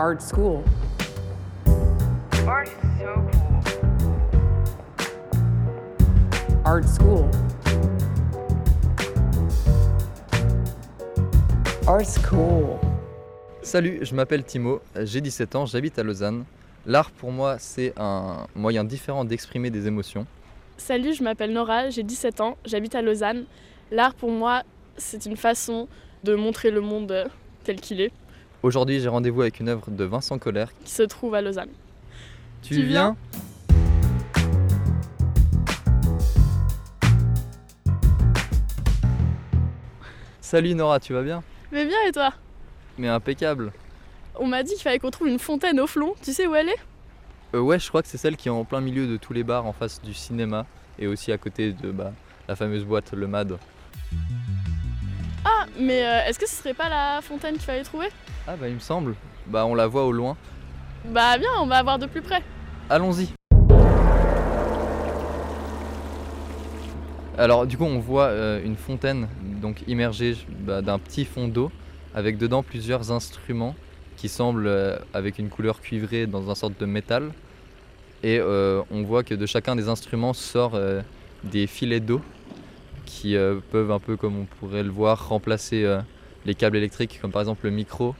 Art school. Art is so cool. Art school. Art school. Salut, je m'appelle Timo, j'ai 17 ans, j'habite à Lausanne. L'art pour moi c'est un moyen différent d'exprimer des émotions. Salut, je m'appelle Nora, j'ai 17 ans, j'habite à Lausanne. L'art pour moi, c'est une façon de montrer le monde tel qu'il est, Aujourd'hui j'ai rendez-vous avec une œuvre de Vincent Colère. qui se trouve à Lausanne. Tu, Tu viens Salut Nora, tu vas bien? Mais bien et toi? Mais impeccable. On m'a dit qu'il fallait qu'on trouve une fontaine au flon, tu sais où elle est? Euh, ouais, je crois que c'est celle qui est en plein milieu de tous les bars en face du cinéma et aussi à côté de bah, la fameuse boîte Le Mad. Ah, mais euh, est-ce que ce serait pas la fontaine qu'il fallait trouver? Ah bah il me semble. Bah on la voit au loin. Bah bien, on va voir de plus près. Allons-y. Alors du coup on voit euh, une fontaine donc immergée bah, d'un petit fond d'eau avec dedans plusieurs instruments qui semblent euh, avec une couleur cuivrée dans un sorte de métal. Et euh, on voit que de chacun des instruments sort des filets d'eau qui peuvent un peu comme on pourrait le voir remplacer les câbles électriques comme par exemple le micro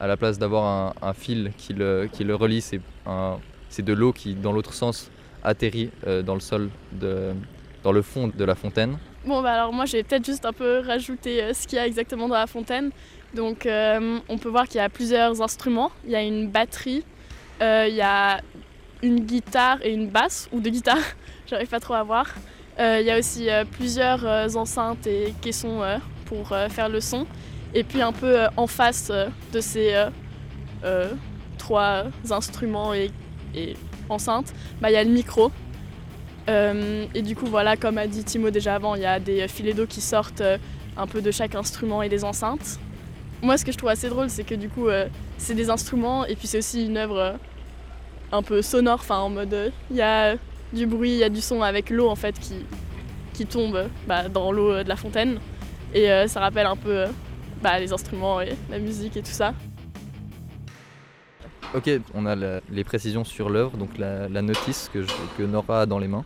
à la place d'avoir un, fil qui le, relie c'est de l'eau qui, dans l'autre sens, atterrit euh, dans le sol, dans le fond de la fontaine. Bon bah alors moi j'ai peut-être juste un peu rajouté euh, ce qu'il y a exactement dans la fontaine. Donc euh, on peut voir qu'il y a plusieurs instruments. Il y a une batterie, il y a une guitare et une basse, ou deux guitares, j'arrive pas trop à voir. Il y a aussi plusieurs enceintes et caissons pour faire le son. Et puis un peu euh, en face euh, de ces euh, trois instruments et, et enceintes, bah, il y a le micro. Et du coup, voilà, comme a dit Timo déjà avant, il y a des filets d'eau qui sortent un peu de chaque instrument et des enceintes. Moi, ce que je trouve assez drôle, c'est que du coup, c'est des instruments et puis c'est aussi une œuvre un peu sonore, enfin en mode, il y a du bruit, il y a du son avec l'eau en fait qui, qui tombe bah, dans l'eau de la fontaine. Et ça rappelle un peu bah, les instruments et la musique et tout ça. Ok, on a la- les précisions sur l'œuvre, donc la, la notice que, je- que Nora a dans les mains.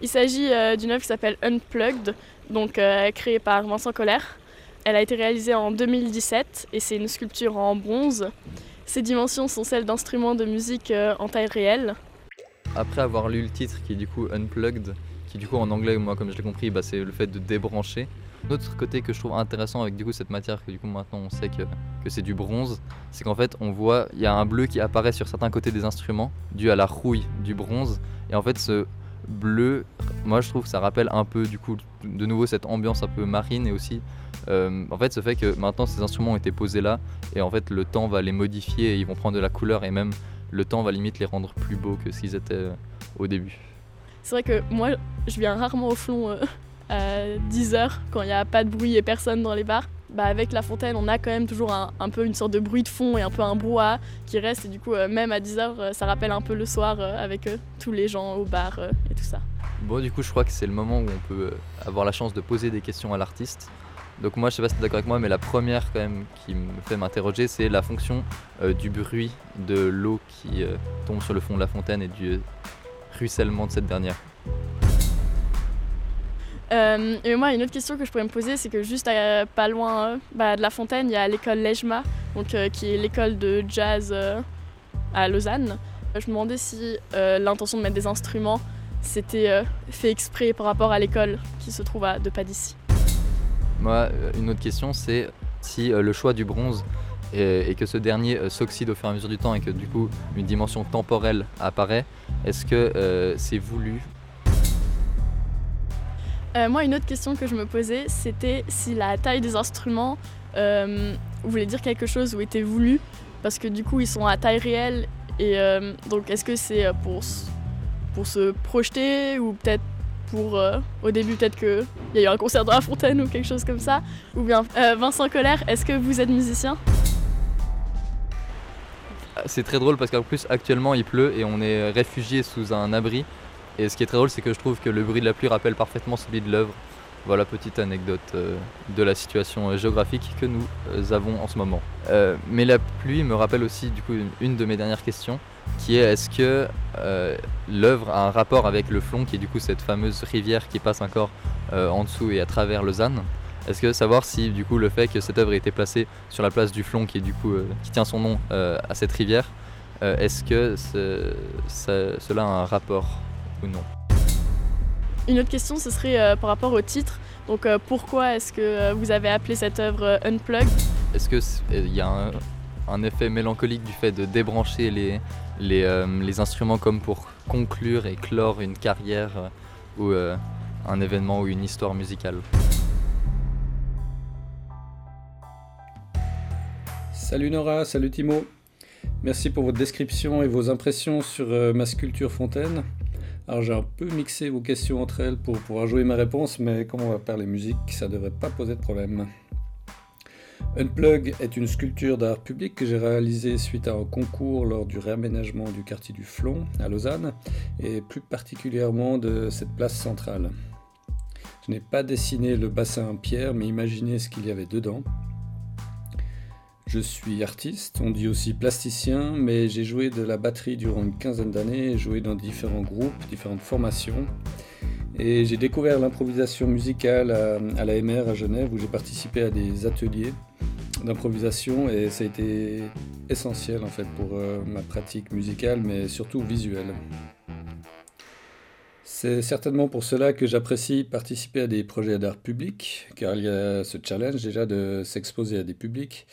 Il s'agit euh, d'une œuvre qui s'appelle Unplugged, donc euh, créée par Vincent Colère. Elle a été réalisée en 2017 et c'est une sculpture en bronze. Ses dimensions sont celles d'instruments de musique euh, en taille réelle. Après avoir lu le titre qui est du coup Unplugged, qui du coup en anglais, moi comme je l'ai compris, bah, c'est le fait de débrancher. L'autre côté que je trouve intéressant avec du coup cette matière, que du coup maintenant on sait que, c'est du bronze, c'est qu'en fait on voit, il y a un bleu qui apparaît sur certains côtés des instruments, dû à la rouille du bronze. Et en fait ce bleu, moi je trouve que ça rappelle un peu du coup de nouveau cette ambiance un peu marine et aussi euh, en fait ce fait que maintenant ces instruments ont été posés là et en fait le temps va les modifier et ils vont prendre de la couleur et même le temps va limite les rendre plus beaux que ce qu'ils étaient euh, au début. C'est vrai que moi, je viens rarement au flon euh, à 10h quand il n'y a pas de bruit et personne dans les bars. Bah, avec la fontaine, on a quand même toujours un, un peu une sorte de bruit de fond et un peu un brouhaha qui reste. Et du coup, euh, même à 10h, ça rappelle un peu le soir avec tous les gens au bar et tout ça. Bon du coup je crois que c'est le moment où on peut avoir la chance de poser des questions à l'artiste. Donc moi je sais pas si tu es d'accord avec moi mais la première quand même qui me fait m'interroger c'est la fonction euh, du bruit de l'eau qui euh, tombe sur le fond de la fontaine et du ruissellement de cette dernière. Euh, et moi, une autre question que je pourrais me poser, c'est que juste à- pas loin euh, bah, de la fontaine, il y a l'école Lejma, donc, euh, qui est l'école de jazz euh, à Lausanne. Je me demandais si euh, l'intention de mettre des instruments, c'était euh, fait exprès par rapport à l'école qui se trouve à pas d'ici. Moi euh, une autre question c'est si euh, le choix du bronze et, que ce dernier euh, s'oxyde au fur et à mesure du temps et que du coup une dimension temporelle apparaît, est-ce que c'est voulu? Moi, une autre question que je me posais, c'était si la taille des instruments voulait dire quelque chose ou était voulu, parce que du coup, ils sont à taille réelle. Et donc, est-ce que c'est pour se projeter ou peut-être pour, euh, au début, peut-être qu'il y a eu un concert dans la fontaine ou quelque chose comme ça Ou bien, euh, Vincent Colère, est-ce que vous êtes musicien? C'est très drôle parce qu'en plus actuellement il pleut et on est réfugié sous un abri. Et ce qui est très drôle c'est que je trouve que le bruit de la pluie rappelle parfaitement celui de l'œuvre. Voilà, petite anecdote euh, de la situation géographique que nous avons en ce moment. mais la pluie me rappelle aussi du coup une, de mes dernières questions, qui est est-ce que l'œuvre a un rapport avec le Flon, qui est du coup cette fameuse rivière qui passe encore en dessous et à travers Lausanne? Est-ce que savoir si du coup le fait que cette œuvre ait été placée sur la place du Flon, qui est du coup qui tient son nom à cette rivière, est-ce que cela a un rapport ou non? Une autre question, ce serait euh, par rapport au titre. Donc euh, pourquoi est-ce que euh, vous avez appelé cette œuvre Unplugged? Est-ce qu'il y a un, effet mélancolique du fait de débrancher les, les, instruments comme pour conclure et clore une carrière ou un événement ou une histoire musicale Salut Nora, salut Timo. Merci pour votre description et vos impressions sur euh, ma sculpture fontaine. Alors j'ai un peu mixé vos questions entre elles pour pouvoir jouer ma réponse, mais comme on va parler musique, ça devrait pas poser de problème. Unplug est une sculpture d'art public que j'ai réalisée suite à un concours lors du réaménagement du quartier du Flon à Lausanne, et plus particulièrement de cette place centrale. Je n'ai pas dessiné le bassin en pierre, mais imaginé ce qu'il y avait dedans. Je suis artiste, on dit aussi plasticien, mais j'ai joué de la batterie durant une quinzaine d'années, joué dans différents groupes, différentes formations. Et j'ai découvert l'improvisation musicale à, la MR à Genève où j'ai participé à des ateliers d'improvisation et ça a été essentiel en fait pour euh, ma pratique musicale mais surtout visuelle. C'est certainement pour cela que j'apprécie participer à des projets d'art public, car il y a ce challenge déjà de s'exposer à des publics,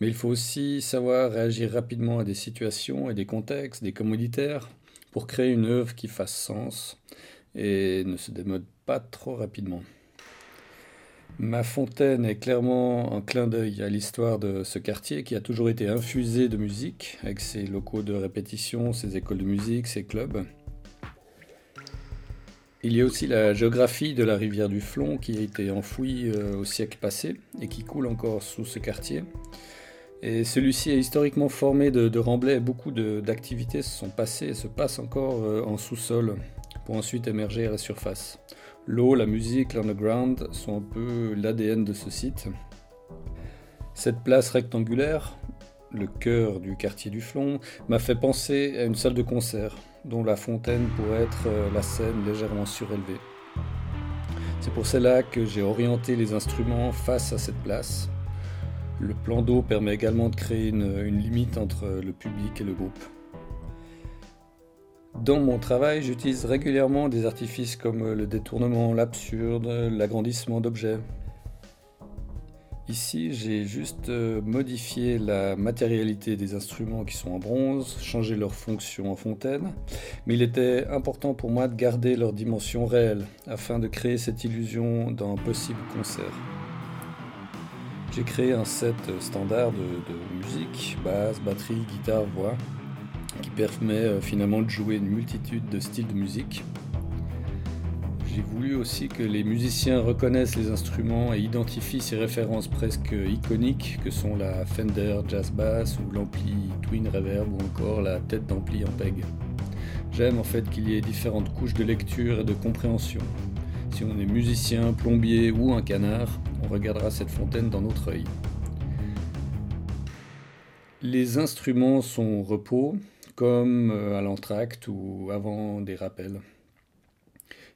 mais il faut aussi savoir réagir rapidement à des situations et des contextes, des commoditaires, pour créer une œuvre qui fasse sens et ne se démode pas trop rapidement. Ma fontaine est clairement un clin d'œil à l'histoire de ce quartier qui a toujours été infusé de musique, avec ses locaux de répétition, ses écoles de musique, ses clubs. Il y a aussi la géographie de la rivière du Flon qui a été enfouie euh, au siècle passé et qui coule encore sous ce quartier. Et celui-ci est historiquement formé de, de remblais. Beaucoup d'activités se sont passées et se passent encore euh, en sous-sol pour ensuite émerger à la surface. L'eau, la musique, l'underground sont un peu l'ADN de ce site. Cette place rectangulaire, le cœur du quartier du Flon, m'a fait penser à une salle de concert dont la fontaine pourrait être euh, la scène légèrement surélevée. C'est pour cela que j'ai orienté les instruments face à cette place le plan d'eau permet également de créer une, limite entre le public et le groupe. Dans mon travail, j'utilise régulièrement des artifices comme le détournement, l'absurde, l'agrandissement d'objets. Ici, j'ai juste euh, modifié la matérialité des instruments qui sont en bronze, changé leur fonction en fontaine, mais il était important pour moi de garder leur dimension réelle afin de créer cette illusion d'un possible concert. J'ai créé un set standard de, musique, basse, batterie, guitare, voix, qui permet euh, finalement de jouer une multitude de styles de musique. J'ai voulu aussi que les musiciens reconnaissent les instruments et identifient ces références presque iconiques que sont la Fender Jazz Bass ou l'ampli Twin Reverb ou encore la tête d'ampli en PEG. J'aime en fait qu'il y ait différentes couches de lecture et de compréhension. Si on est musicien, plombier ou un canard, on regardera cette fontaine dans notre œil. Les instruments sont repos, comme euh, à l'entracte ou avant des rappels.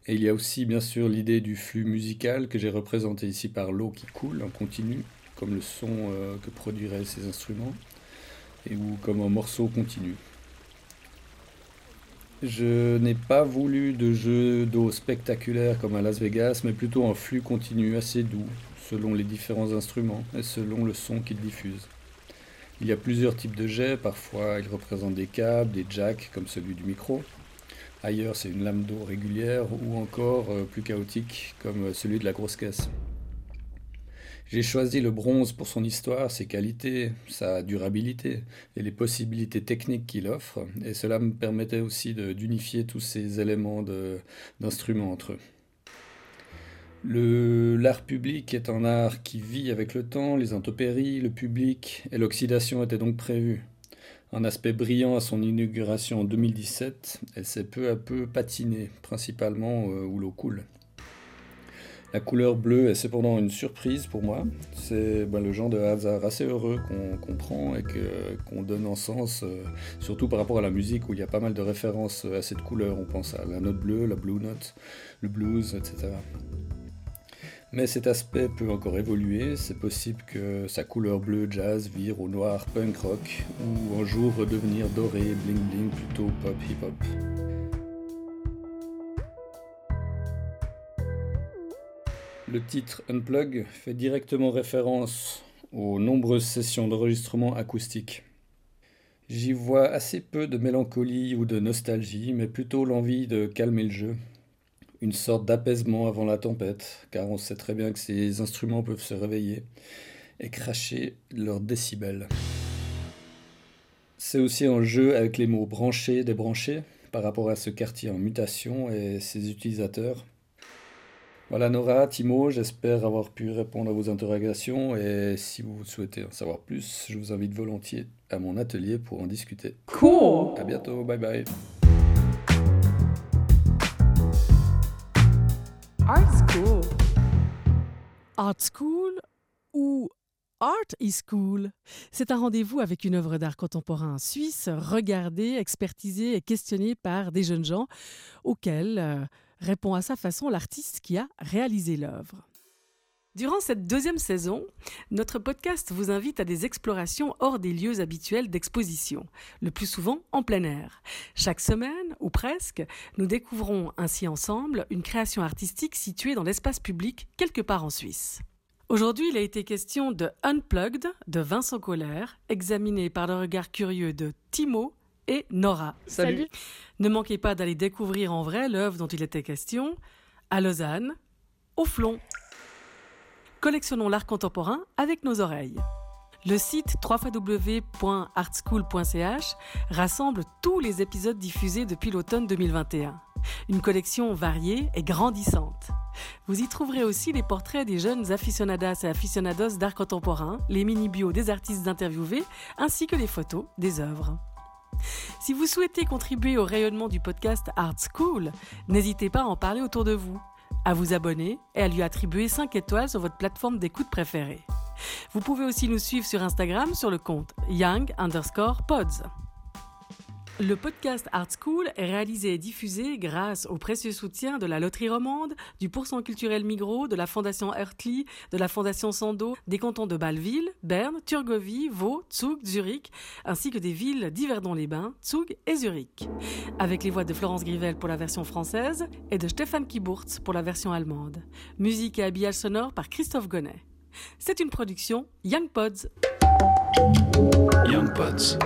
Et il y a aussi bien sûr l'idée du flux musical que j'ai représenté ici par l'eau qui coule en continu, comme le son euh, que produiraient ces instruments, et ou comme un morceau continu. Je n'ai pas voulu de jeu d'eau spectaculaire comme à Las Vegas, mais plutôt un flux continu assez doux, selon les différents instruments et selon le son qu'ils diffusent. Il y a plusieurs types de jets, parfois ils représentent des câbles, des jacks comme celui du micro. Ailleurs c'est une lame d'eau régulière ou encore euh, plus chaotique comme celui de la grosse caisse. J'ai choisi le bronze pour son histoire, ses qualités, sa durabilité et les possibilités techniques qu'il offre, et cela me permettait aussi d'unifier tous ces éléments d'instruments entre eux. L'art public est un art qui vit avec le temps, les intempéries, le public, et l'oxydation était donc prévue. Un aspect brillant à son inauguration en 2017, elle s'est peu à peu patinée, principalement euh, où l'eau coule. La couleur bleue est cependant une surprise pour moi. C'est ben, le genre de hasard assez heureux qu'on comprend et qu'on donne en sens, euh, surtout par rapport à la musique où il y a pas mal de références à cette couleur. On pense à la note bleue, la blue note, le blues, etc. Mais cet aspect peut encore évoluer, c'est possible que sa couleur bleue jazz vire au noir punk rock, ou un jour redevenir doré bling bling plutôt pop hip hop. Le titre Unplug fait directement référence aux nombreuses sessions d'enregistrement acoustique. J'y vois assez peu de mélancolie ou de nostalgie, mais plutôt l'envie de calmer le jeu, une sorte d'apaisement avant la tempête, car on sait très bien que ces instruments peuvent se réveiller et cracher leurs décibels. C'est aussi un jeu avec les mots branché, débranché, par rapport à ce quartier en mutation et ses utilisateurs. Voilà Nora, Timo, j'espère avoir pu répondre à vos interrogations et si vous souhaitez en savoir plus, je vous invite volontiers à mon atelier pour en discuter. Cool. À bientôt, bye bye. Art School. Art School ou Art is Cool. C'est un rendez-vous avec une œuvre d'art contemporain suisse, regardée, expertisée et questionnée par des jeunes gens, auxquels euh, répond à sa façon l'artiste qui a réalisé l'œuvre. Durant cette deuxième saison, notre podcast vous invite à des explorations hors des lieux habituels d'exposition, le plus souvent en plein air. Chaque semaine, ou presque, nous découvrons ainsi ensemble une création artistique située dans l'espace public quelque part en Suisse. Aujourd'hui, il a été question de Unplugged de Vincent Colère, examiné par le regard curieux de Timo et Nora. Salut. Ne manquez pas d'aller découvrir en vrai l'œuvre dont il était question à Lausanne, au Flon. Collectionnons l'art contemporain avec nos oreilles. Le site www.artschool.ch rassemble tous les épisodes diffusés depuis l'automne 2021. Une collection variée et grandissante. Vous y trouverez aussi les portraits des jeunes aficionadas et aficionados d'art contemporain, les mini-bios des artistes interviewés, ainsi que les photos des œuvres. Si vous souhaitez contribuer au rayonnement du podcast Art School, n'hésitez pas à en parler autour de vous, à vous abonner et à lui attribuer 5 étoiles sur votre plateforme d'écoute préférée. Vous pouvez aussi nous suivre sur Instagram sur le compte young underscore pods. Le podcast Art School est réalisé et diffusé grâce au précieux soutien de la Loterie Romande, du Pourcent culturel Migros, de la Fondation Hertli, de la Fondation Sando, des cantons de Bâle-Ville, Berne, Turgovie, Vaud, Zug, Zurich, ainsi que des villes d'Yverdon-les-Bains, Zug et Zurich. Avec les voix de Florence Grivel pour la version française et de Stéphane Kiburtz pour la version allemande. Musique et habillage sonore par Christophe Gonnet. C'est une production Young Pods. Young Pods.